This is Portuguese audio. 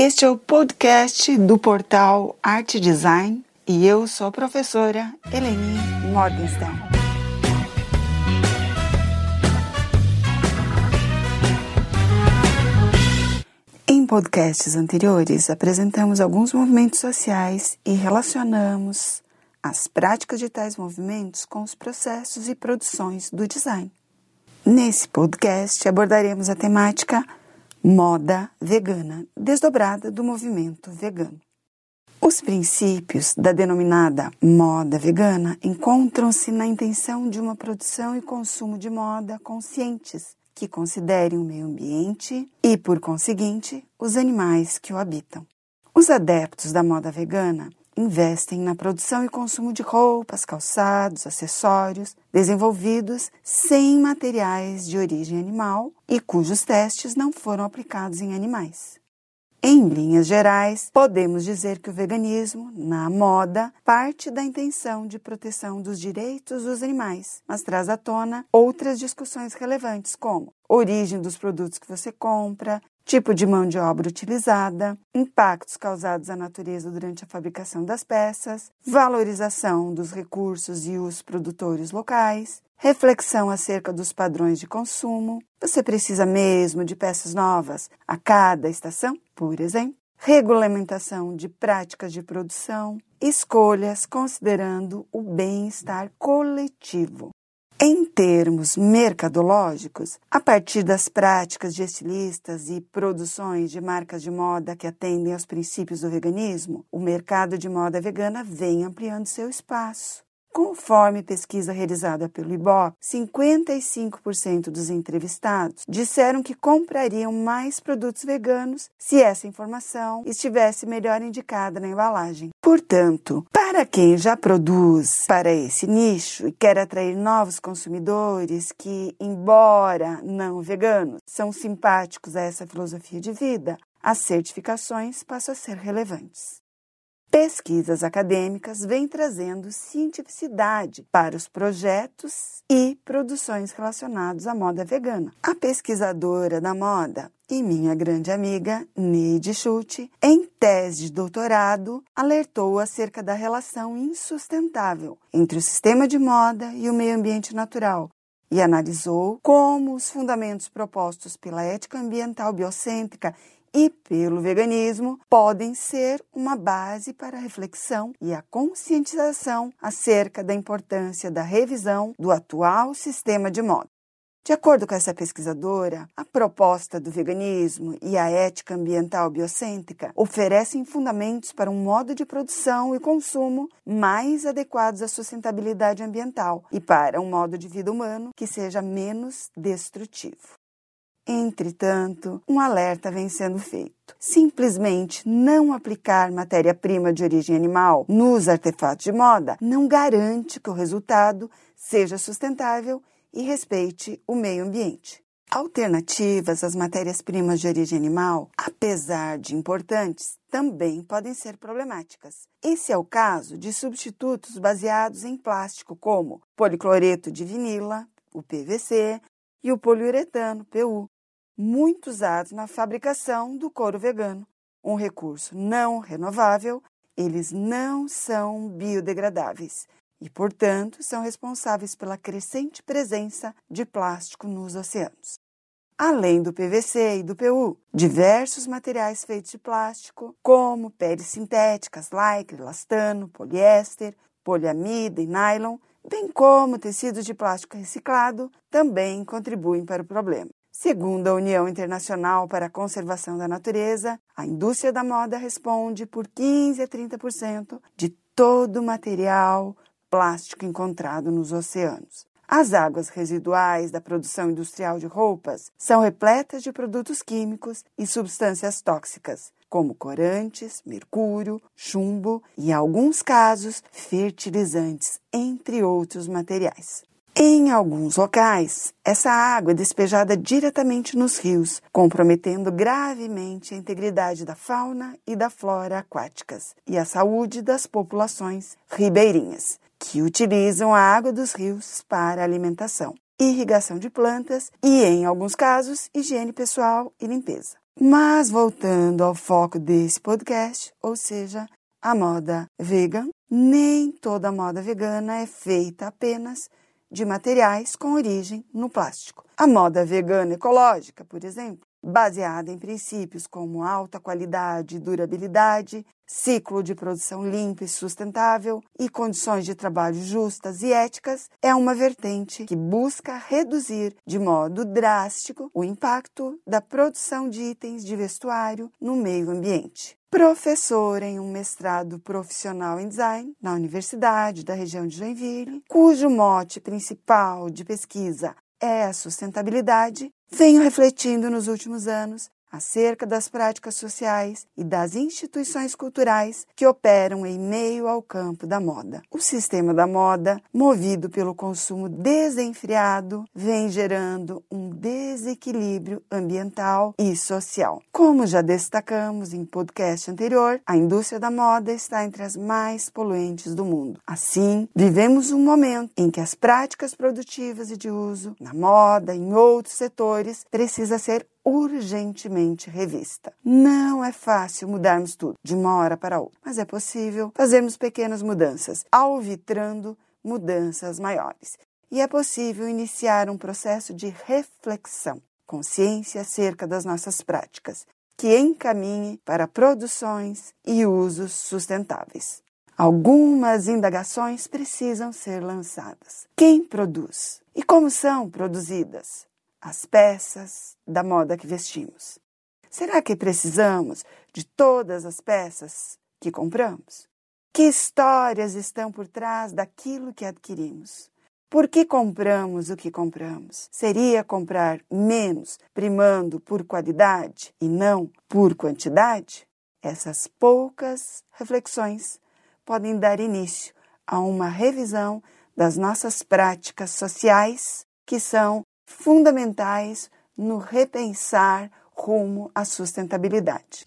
Este é o podcast do portal Arte Design e eu sou a professora Eleni Morgenstern. Em podcasts anteriores, apresentamos alguns movimentos sociais e relacionamos as práticas de tais movimentos com os processos e produções do design. Nesse podcast abordaremos a temática moda vegana, desdobrada do movimento vegano. Os princípios da denominada moda vegana encontram-se na intenção de uma produção e consumo de moda conscientes, que considerem o meio ambiente e, por conseguinte, os animais que o habitam. Os adeptos da moda vegana investem na produção e consumo de roupas, calçados, acessórios desenvolvidos sem materiais de origem animal e cujos testes não foram aplicados em animais. Em linhas gerais, podemos dizer que o veganismo, na moda, parte da intenção de proteção dos direitos dos animais, mas traz à tona outras discussões relevantes, como origem dos produtos que você compra, tipo de mão de obra utilizada, impactos causados à natureza durante a fabricação das peças, valorização dos recursos e os produtores locais, reflexão acerca dos padrões de consumo. Você precisa mesmo de peças novas a cada estação, por exemplo? Regulamentação de práticas de produção, escolhas considerando o bem-estar coletivo. Em termos mercadológicos, a partir das práticas de estilistas e produções de marcas de moda que atendem aos princípios do veganismo, o mercado de moda vegana vem ampliando seu espaço. Conforme pesquisa realizada pelo IBOP, 55% dos entrevistados disseram que comprariam mais produtos veganos se essa informação estivesse melhor indicada na embalagem. Portanto, para quem já produz para esse nicho e quer atrair novos consumidores que, embora não veganos, são simpáticos a essa filosofia de vida, as certificações passam a ser relevantes. Pesquisas acadêmicas vêm trazendo cientificidade para os projetos e produções relacionados à moda vegana. A pesquisadora da moda e minha grande amiga Neide Schulte, em tese de doutorado, alertou acerca da relação insustentável entre o sistema de moda e o meio ambiente natural, e analisou como os fundamentos propostos pela ética ambiental biocêntrica e pelo veganismo podem ser uma base para a reflexão e a conscientização acerca da importância da revisão do atual sistema de moda. De acordo com essa pesquisadora, a proposta do veganismo e a ética ambiental biocêntrica oferecem fundamentos para um modo de produção e consumo mais adequados à sustentabilidade ambiental e para um modo de vida humano que seja menos destrutivo. Entretanto, um alerta vem sendo feito. Simplesmente não aplicar matéria-prima de origem animal nos artefatos de moda não garante que o resultado seja sustentável e respeite o meio ambiente. Alternativas às matérias-primas de origem animal, apesar de importantes, também podem ser problemáticas. Esse é o caso de substitutos baseados em plástico, como policloreto de vinila, o PVC, e o poliuretano, PU, muito usados na fabricação do couro vegano. Um recurso não renovável, eles não são biodegradáveis e, portanto, são responsáveis pela crescente presença de plástico nos oceanos. Além do PVC e do PU, diversos materiais feitos de plástico, como peles sintéticas, lycra, elastano, poliéster, poliamida e nylon, bem como tecidos de plástico reciclado, também contribuem para o problema. Segundo a União Internacional para a Conservação da Natureza, a indústria da moda responde por 15 a 30% de todo o material plástico encontrado nos oceanos. As águas residuais da produção industrial de roupas são repletas de produtos químicos e substâncias tóxicas, como corantes, mercúrio, chumbo e, em alguns casos, fertilizantes, entre outros materiais. Em alguns locais, essa água é despejada diretamente nos rios, comprometendo gravemente a integridade da fauna e da flora aquáticas e a saúde das populações ribeirinhas, que utilizam a água dos rios para alimentação, irrigação de plantas e, em alguns casos, higiene pessoal e limpeza. Mas voltando ao foco desse podcast, ou seja, a moda vegan, nem toda moda vegana é feita apenas de materiais com origem no plástico. A moda vegana ecológica, por exemplo, baseada em princípios como alta qualidade e durabilidade, ciclo de produção limpo e sustentável e condições de trabalho justas e éticas, é uma vertente que busca reduzir de modo drástico o impacto da produção de itens de vestuário no meio ambiente. Professor em um mestrado profissional em design na Universidade da região de Joinville, cujo mote principal de pesquisa é a sustentabilidade, venho refletindo nos últimos anos acerca das práticas sociais e das instituições culturais que operam em meio ao campo da moda. O sistema da moda, movido pelo consumo desenfreado, vem gerando um desequilíbrio ambiental e social. Como já destacamos em podcast anterior, a indústria da moda está entre as mais poluentes do mundo. Assim, vivemos um momento em que as práticas produtivas e de uso na moda e em outros setores precisa ser urgentemente revista. Não é fácil mudarmos tudo de uma hora para outra, mas é possível fazermos pequenas mudanças, alvitrando mudanças maiores. E é possível iniciar um processo de reflexão, consciência acerca das nossas práticas, que encaminhe para produções e usos sustentáveis. Algumas indagações precisam ser lançadas. Quem produz? E como são produzidas? As peças da moda que vestimos. Será que precisamos de todas as peças que compramos? Que histórias estão por trás daquilo que adquirimos? Por que compramos o que compramos? Seria comprar menos, primando por qualidade e não por quantidade? Essas poucas reflexões podem dar início a uma revisão das nossas práticas sociais, que são fundamentais no repensar rumo à sustentabilidade.